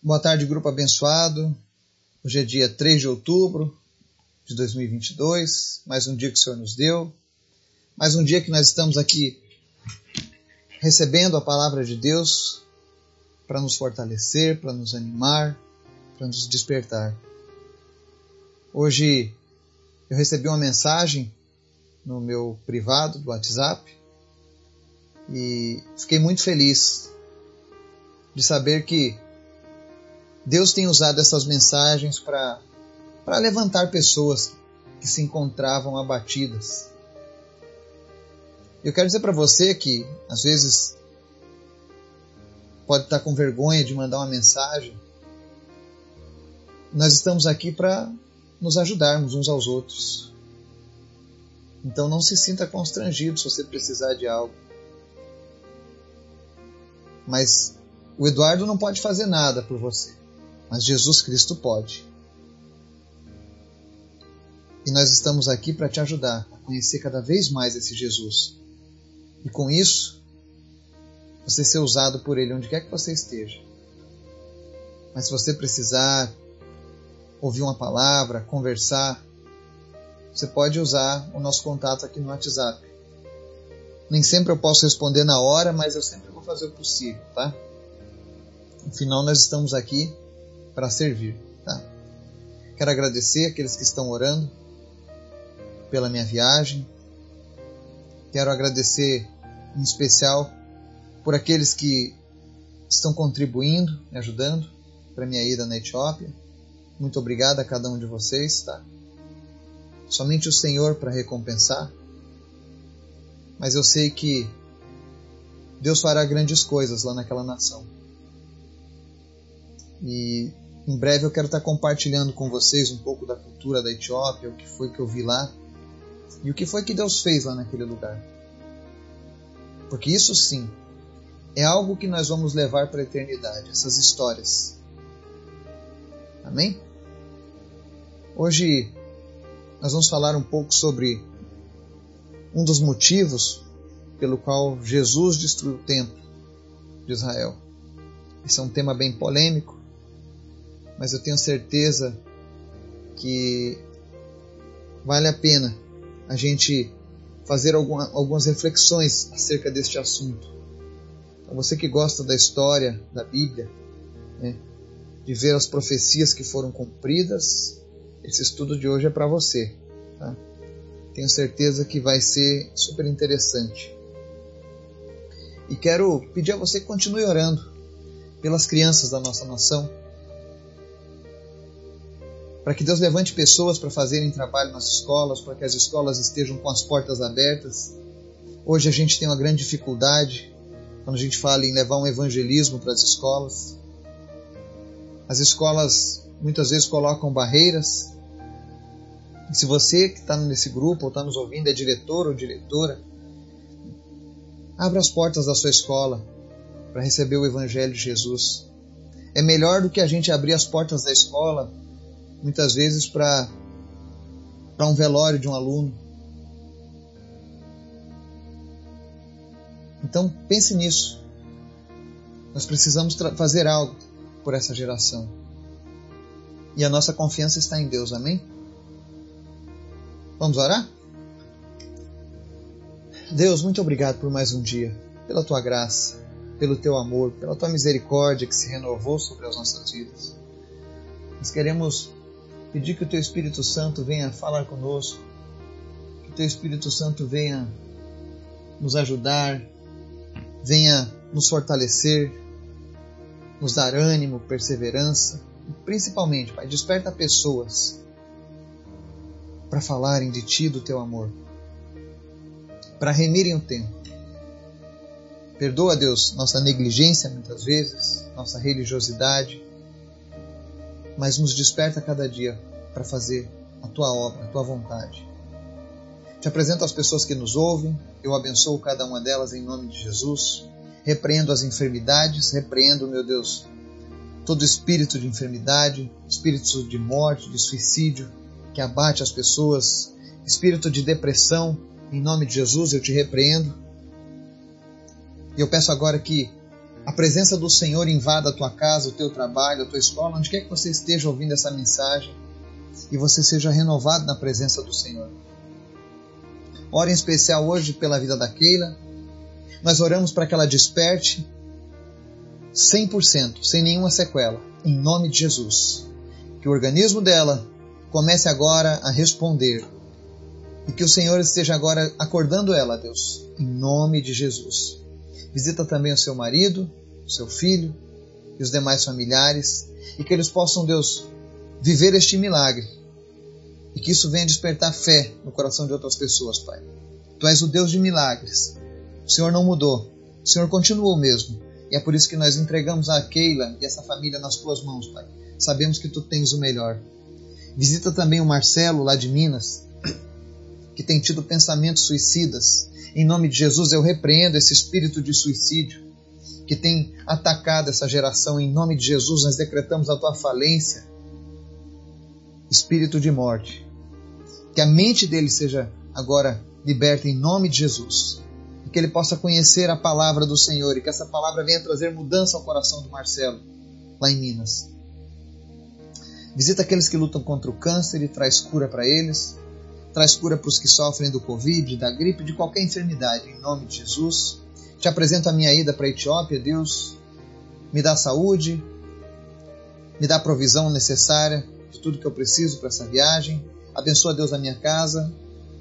Boa tarde, grupo abençoado. Hoje é dia 3 de outubro de 2022, mais um dia que o Senhor nos deu, mais um dia que nós estamos aqui recebendo a palavra de Deus para nos fortalecer, para nos animar, para nos despertar. Hoje eu recebi uma mensagem no meu privado do WhatsApp e fiquei muito feliz de saber que Deus tem usado essas mensagens para levantar pessoas que se encontravam abatidas. Eu quero dizer para você que às vezes pode estar com vergonha de mandar uma mensagem. Nós estamos aqui para nos ajudarmos uns aos outros. Então não se sinta constrangido se você precisar de algo. Mas o Eduardo não pode fazer nada por você mas Jesus Cristo pode. E nós estamos aqui para te ajudar a conhecer cada vez mais esse Jesus. E com isso, você ser usado por Ele onde quer que você esteja. Mas se você precisar ouvir uma palavra, conversar, você pode usar o nosso contato aqui no WhatsApp. Nem sempre eu posso responder na hora, mas eu sempre vou fazer o possível, tá? No final, nós estamos aqui para servir. Tá? Quero agradecer aqueles que estão orando pela minha viagem. Quero agradecer em especial por aqueles que estão contribuindo, me ajudando para minha ida na Etiópia. Muito obrigado a cada um de vocês, tá? Somente o Senhor para recompensar. Mas eu sei que Deus fará grandes coisas lá naquela nação. E em breve eu quero estar compartilhando com vocês um pouco da cultura da Etiópia, o que foi que eu vi lá e o que foi que Deus fez lá naquele lugar. Porque isso sim é algo que nós vamos levar para a eternidade, essas histórias. Amém? Hoje nós vamos falar um pouco sobre um dos motivos pelo qual Jesus destruiu o templo de Israel. Esse é um tema bem polêmico, mas eu tenho certeza que vale a pena a gente fazer alguma, algumas reflexões acerca deste assunto. Então, você que gosta da história da Bíblia, né, de ver as profecias que foram cumpridas, esse estudo de hoje é para você. Tá? Tenho certeza que vai ser super interessante. E quero pedir a você que continue orando pelas crianças da nossa nação para que Deus levante pessoas para fazerem trabalho nas escolas, para que as escolas estejam com as portas abertas. Hoje a gente tem uma grande dificuldade quando a gente fala em levar um evangelismo para as escolas. As escolas muitas vezes colocam barreiras. E se você que está nesse grupo ou está nos ouvindo é diretor ou diretora, abra as portas da sua escola para receber o Evangelho de Jesus. É melhor do que a gente abrir as portas da escola muitas vezes para um velório de um aluno. Então pense nisso. Nós precisamos fazer algo por essa geração. E a nossa confiança está em Deus, amém? Vamos orar? Deus, muito obrigado por mais um dia, pela tua graça, pelo teu amor, pela tua misericórdia que se renovou sobre as nossas vidas. Nós queremos pedir que o Teu Espírito Santo venha falar conosco, que o Teu Espírito Santo venha nos ajudar, venha nos fortalecer, nos dar ânimo, perseverança. E principalmente, Pai, desperta pessoas para falarem de Ti, do Teu amor, para remirem o tempo. Perdoa, Deus, nossa negligência muitas vezes, nossa religiosidade, mas nos desperta cada dia para fazer a tua obra, a tua vontade. Te apresento as pessoas que nos ouvem, eu abençoo cada uma delas em nome de Jesus. Repreendo as enfermidades, repreendo, meu Deus, todo espírito de enfermidade, espírito de morte, de suicídio que abate as pessoas, espírito de depressão, em nome de Jesus eu te repreendo. E eu peço agora que a presença do Senhor invada a tua casa, o teu trabalho, a tua escola, onde quer que você esteja ouvindo essa mensagem, e você seja renovado na presença do Senhor. Ora em especial hoje pela vida da Keila. Nós oramos para que ela desperte 100%, sem nenhuma sequela, em nome de Jesus. Que o organismo dela comece agora a responder e que o Senhor esteja agora acordando ela, Deus, em nome de Jesus. Visita também o seu marido, o seu filho e os demais familiares e que eles possam, Deus, viver este milagre e que isso venha despertar fé no coração de outras pessoas, Pai. Tu és o Deus de milagres. O Senhor não mudou. O Senhor continua o mesmo. E é por isso que nós entregamos a Keila e essa família nas tuas mãos, Pai. Sabemos que tu tens o melhor. Visita também o Marcelo, lá de Minas, que tem tido pensamentos suicidas. Em nome de Jesus, eu repreendo esse espírito de suicídio que tem atacado essa geração. Em nome de Jesus, nós decretamos a tua falência, espírito de morte. Que a mente dele seja agora liberta em nome de Jesus. E que ele possa conhecer a palavra do Senhor e que essa palavra venha trazer mudança ao coração do Marcelo, lá em Minas. Visita aqueles que lutam contra o câncer e traz cura para eles. Traz cura para os que sofrem do Covid, da gripe, de qualquer enfermidade, em nome de Jesus. Te apresento a minha ida para a Etiópia, Deus. Me dá saúde, me dá a provisão necessária de tudo que eu preciso para essa viagem. Abençoa, Deus, a minha casa,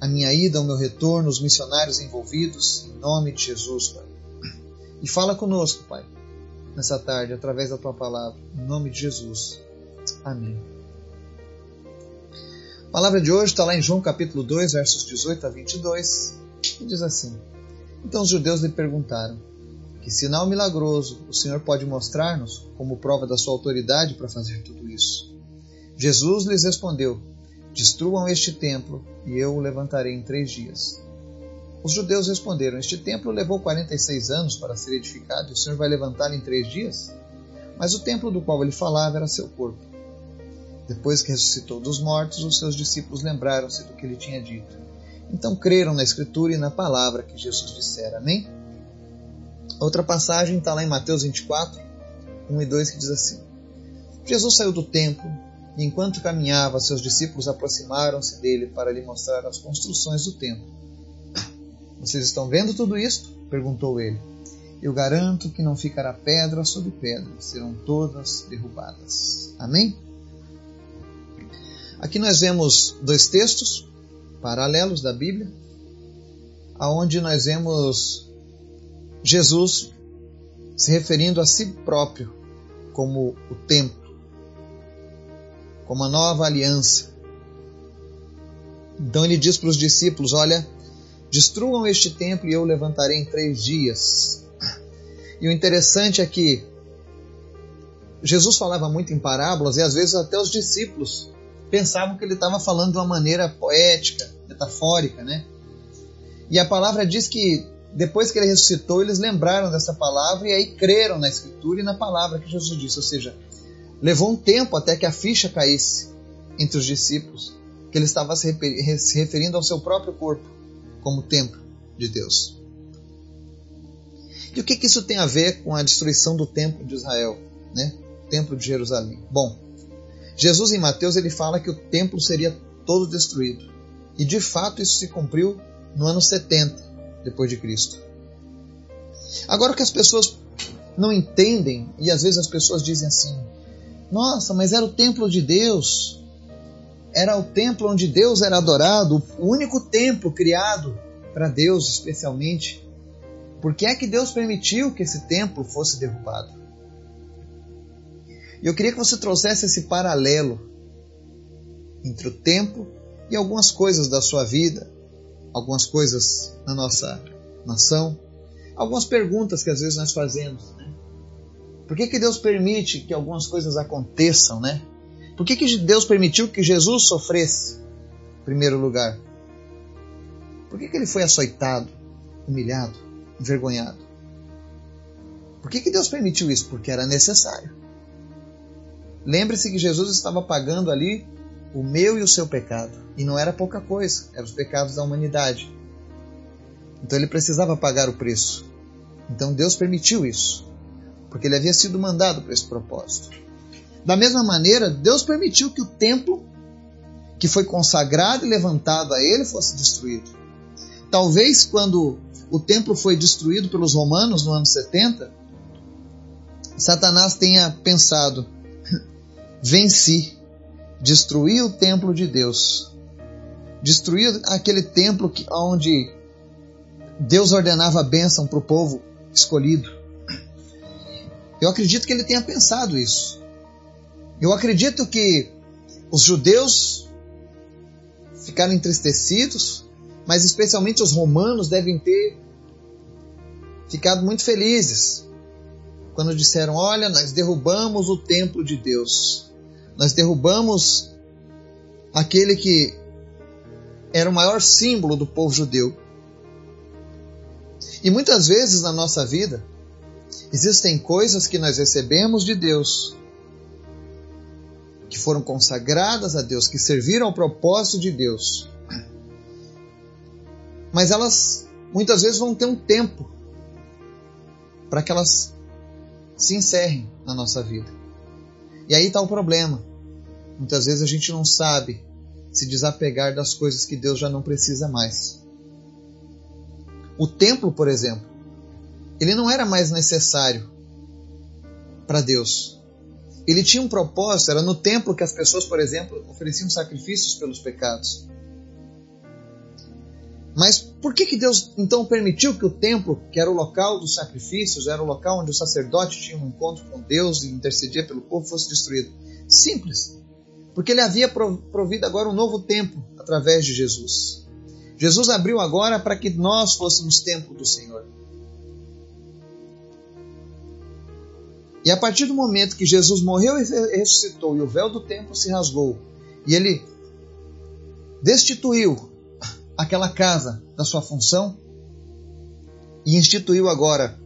a minha ida, o meu retorno, os missionários envolvidos, em nome de Jesus, Pai. E fala conosco, Pai, nessa tarde, através da tua palavra, em nome de Jesus. Amém. A palavra de hoje está lá em João capítulo 2, versos 18 a 22, e diz assim: Então os judeus lhe perguntaram: Que sinal milagroso o Senhor pode mostrar-nos como prova da sua autoridade para fazer tudo isso? Jesus lhes respondeu: Destruam este templo e eu o levantarei em três dias. Os judeus responderam: Este templo levou 46 anos para ser edificado e o Senhor vai levantá-lo em três dias? Mas o templo do qual ele falava era seu corpo. Depois que ressuscitou dos mortos, os seus discípulos lembraram-se do que ele tinha dito. Então creram na Escritura e na palavra que Jesus dissera. Amém? Outra passagem está lá em Mateus 24, 1 e 2, que diz assim: Jesus saiu do templo e, enquanto caminhava, seus discípulos aproximaram-se dele para lhe mostrar as construções do templo. Vocês estão vendo tudo isto? perguntou ele. Eu garanto que não ficará pedra sobre pedra, serão todas derrubadas. Amém? Aqui nós vemos dois textos paralelos da Bíblia, aonde nós vemos Jesus se referindo a si próprio como o templo, como a nova aliança. Então ele diz para os discípulos: Olha, destruam este templo e eu levantarei em três dias. E o interessante é que Jesus falava muito em parábolas e às vezes até os discípulos pensavam que ele estava falando de uma maneira poética, metafórica, né? E a palavra diz que depois que ele ressuscitou, eles lembraram dessa palavra e aí creram na Escritura e na palavra que Jesus disse. Ou seja, levou um tempo até que a ficha caísse entre os discípulos, que ele estava se referindo ao seu próprio corpo como templo de Deus. E o que, que isso tem a ver com a destruição do templo de Israel, né? O templo de Jerusalém? Bom, Jesus em Mateus ele fala que o templo seria todo destruído. E de fato isso se cumpriu no ano 70 depois de Cristo. Agora o que as pessoas não entendem e às vezes as pessoas dizem assim: "Nossa, mas era o templo de Deus. Era o templo onde Deus era adorado, o único templo criado para Deus especialmente. Por que é que Deus permitiu que esse templo fosse derrubado?" E eu queria que você trouxesse esse paralelo entre o tempo e algumas coisas da sua vida, algumas coisas na nossa nação, algumas perguntas que às vezes nós fazemos. Né? Por que, que Deus permite que algumas coisas aconteçam, né? Por que, que Deus permitiu que Jesus sofresse, em primeiro lugar? Por que, que ele foi açoitado, humilhado, envergonhado? Por que, que Deus permitiu isso? Porque era necessário. Lembre-se que Jesus estava pagando ali o meu e o seu pecado. E não era pouca coisa, eram os pecados da humanidade. Então ele precisava pagar o preço. Então Deus permitiu isso. porque ele havia sido mandado para esse propósito. Da mesma maneira, Deus permitiu que o templo que foi consagrado e levantado a ele fosse destruído. Talvez quando o templo foi destruído pelos romanos no ano 70, Satanás tenha pensado: venci, destruí o templo de Deus, destruí aquele templo que, onde Deus ordenava a bênção para o povo escolhido. Eu acredito que ele tenha pensado isso. Eu acredito que os judeus ficaram entristecidos, mas especialmente os romanos devem ter ficado muito felizes quando disseram: Olha, nós derrubamos o templo de Deus, nós derrubamos aquele que era o maior símbolo do povo judeu. E muitas vezes na nossa vida, existem coisas que nós recebemos de Deus, que foram consagradas a Deus, que serviram ao propósito de Deus, mas elas muitas vezes vão ter um tempo para que elas se encerrem na nossa vida. E aí está o problema. Muitas vezes a gente não sabe se desapegar das coisas que Deus já não precisa mais. O templo, por exemplo, ele não era mais necessário para Deus. Ele tinha um propósito, era no templo que as pessoas, por exemplo, ofereciam sacrifícios pelos pecados. Mas por que, que Deus então permitiu que o templo, que era o local dos sacrifícios, era o local onde o sacerdote tinha um encontro com Deus e intercedia pelo povo, fosse destruído? Simples. Porque ele havia provido agora um novo templo através de Jesus. Jesus abriu agora para que nós fôssemos templo do Senhor. E a partir do momento que Jesus morreu e ressuscitou e o véu do templo se rasgou, e ele destituiu aquela casa da sua função e instituiu agora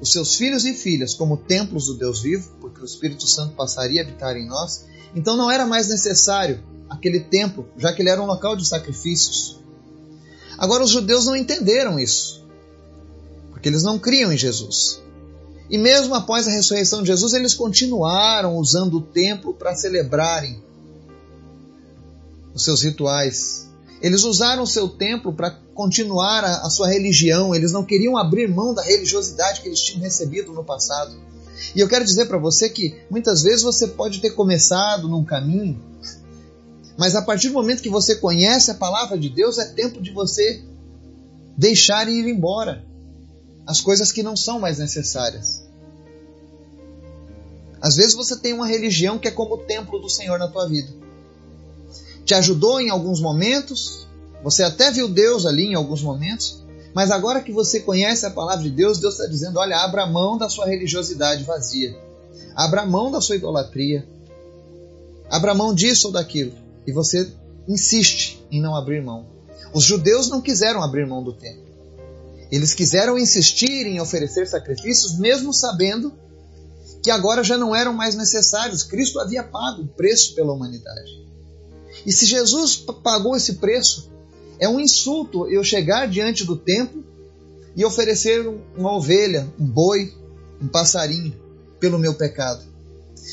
os seus filhos e filhas como templos do Deus vivo, porque o Espírito Santo passaria a habitar em nós, então não era mais necessário aquele templo, já que ele era um local de sacrifícios. Agora os judeus não entenderam isso, porque eles não criam em Jesus. E mesmo após a ressurreição de Jesus, eles continuaram usando o templo para celebrarem os seus rituais eles usaram o seu templo para continuar a, a sua religião, eles não queriam abrir mão da religiosidade que eles tinham recebido no passado. E eu quero dizer para você que muitas vezes você pode ter começado num caminho, mas a partir do momento que você conhece a palavra de Deus, é tempo de você deixar e ir embora as coisas que não são mais necessárias. Às vezes você tem uma religião que é como o templo do Senhor na tua vida te ajudou em alguns momentos, você até viu Deus ali em alguns momentos, mas agora que você conhece a palavra de Deus, Deus está dizendo: olha, abra mão da sua religiosidade vazia, abra mão da sua idolatria, abra mão disso ou daquilo, e você insiste em não abrir mão. Os judeus não quiseram abrir mão do templo. Eles quiseram insistir em oferecer sacrifícios, mesmo sabendo que agora já não eram mais necessários. Cristo havia pago o preço pela humanidade. E se Jesus pagou esse preço, é um insulto eu chegar diante do templo e oferecer uma ovelha, um boi, um passarinho pelo meu pecado.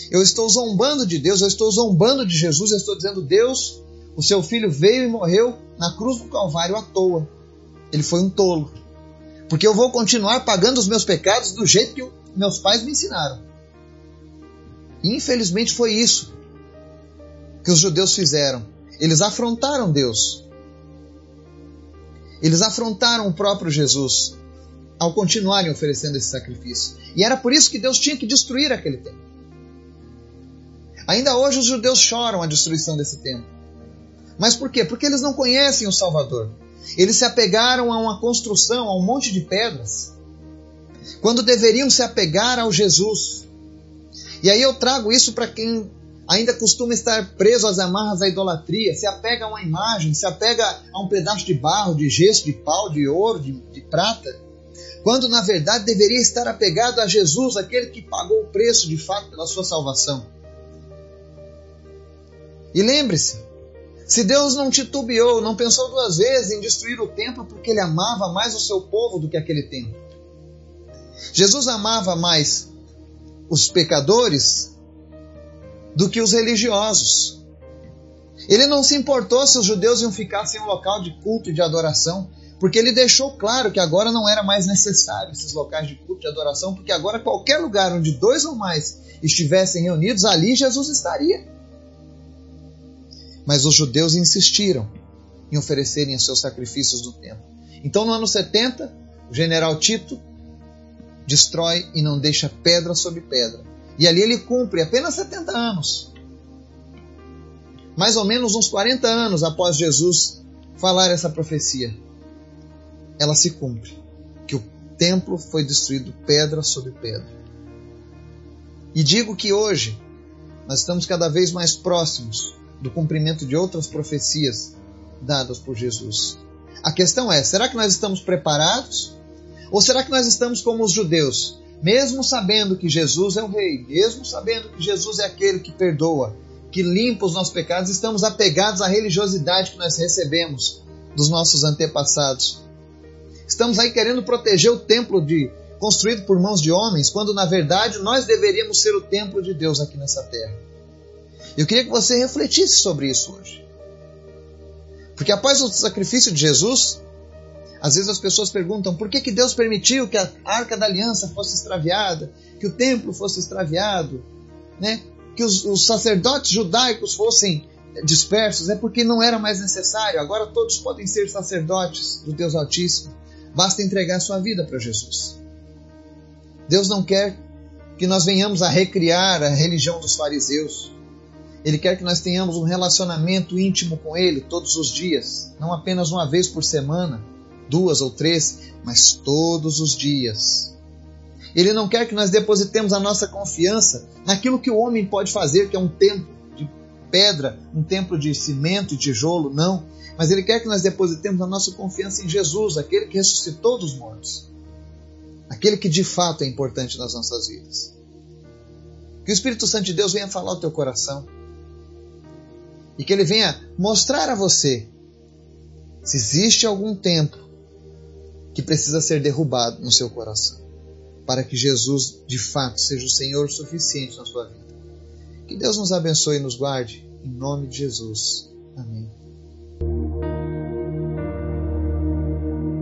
Eu estou zombando de Deus, eu estou zombando de Jesus, eu estou dizendo: Deus, o seu filho veio e morreu na cruz do Calvário à toa. Ele foi um tolo. Porque eu vou continuar pagando os meus pecados do jeito que meus pais me ensinaram. Infelizmente foi isso que os judeus fizeram. Eles afrontaram Deus. Eles afrontaram o próprio Jesus ao continuarem oferecendo esse sacrifício. E era por isso que Deus tinha que destruir aquele templo. Ainda hoje os judeus choram a destruição desse templo. Mas por quê? Porque eles não conhecem o Salvador. Eles se apegaram a uma construção, a um monte de pedras, quando deveriam se apegar ao Jesus. E aí eu trago isso para quem ainda costuma estar preso às amarras da idolatria, se apega a uma imagem, se apega a um pedaço de barro, de gesso, de pau, de ouro, de, de prata, quando na verdade deveria estar apegado a Jesus, aquele que pagou o preço de fato pela sua salvação. E lembre-se, se Deus não titubeou, não pensou duas vezes em destruir o templo porque ele amava mais o seu povo do que aquele templo. Jesus amava mais os pecadores do que os religiosos. Ele não se importou se os judeus iam ficar sem um local de culto e de adoração, porque ele deixou claro que agora não era mais necessário esses locais de culto e de adoração, porque agora qualquer lugar onde dois ou mais estivessem reunidos, ali Jesus estaria. Mas os judeus insistiram em oferecerem os seus sacrifícios no templo. Então, no ano 70, o general Tito destrói e não deixa pedra sobre pedra. E ali ele cumpre apenas 70 anos. Mais ou menos uns 40 anos após Jesus falar essa profecia. Ela se cumpre. Que o templo foi destruído pedra sobre pedra. E digo que hoje nós estamos cada vez mais próximos do cumprimento de outras profecias dadas por Jesus. A questão é: será que nós estamos preparados ou será que nós estamos como os judeus, mesmo sabendo que Jesus é o Rei, mesmo sabendo que Jesus é aquele que perdoa, que limpa os nossos pecados, estamos apegados à religiosidade que nós recebemos dos nossos antepassados? Estamos aí querendo proteger o templo de, construído por mãos de homens, quando na verdade nós deveríamos ser o templo de Deus aqui nessa terra. Eu queria que você refletisse sobre isso hoje. Porque após o sacrifício de Jesus, às vezes as pessoas perguntam por que, que Deus permitiu que a arca da aliança fosse extraviada, que o templo fosse extraviado, né? que os, os sacerdotes judaicos fossem dispersos. É porque não era mais necessário. Agora todos podem ser sacerdotes do Deus Altíssimo. Basta entregar sua vida para Jesus. Deus não quer que nós venhamos a recriar a religião dos fariseus. Ele quer que nós tenhamos um relacionamento íntimo com Ele todos os dias, não apenas uma vez por semana, duas ou três, mas todos os dias. Ele não quer que nós depositemos a nossa confiança naquilo que o homem pode fazer, que é um templo de pedra, um templo de cimento e tijolo, não. Mas ele quer que nós depositemos a nossa confiança em Jesus, aquele que ressuscitou dos mortos. Aquele que de fato é importante nas nossas vidas. Que o Espírito Santo de Deus venha falar ao teu coração. E que ele venha mostrar a você se existe algum templo que precisa ser derrubado no seu coração, para que Jesus de fato seja o Senhor suficiente na sua vida. Que Deus nos abençoe e nos guarde, em nome de Jesus. Amém.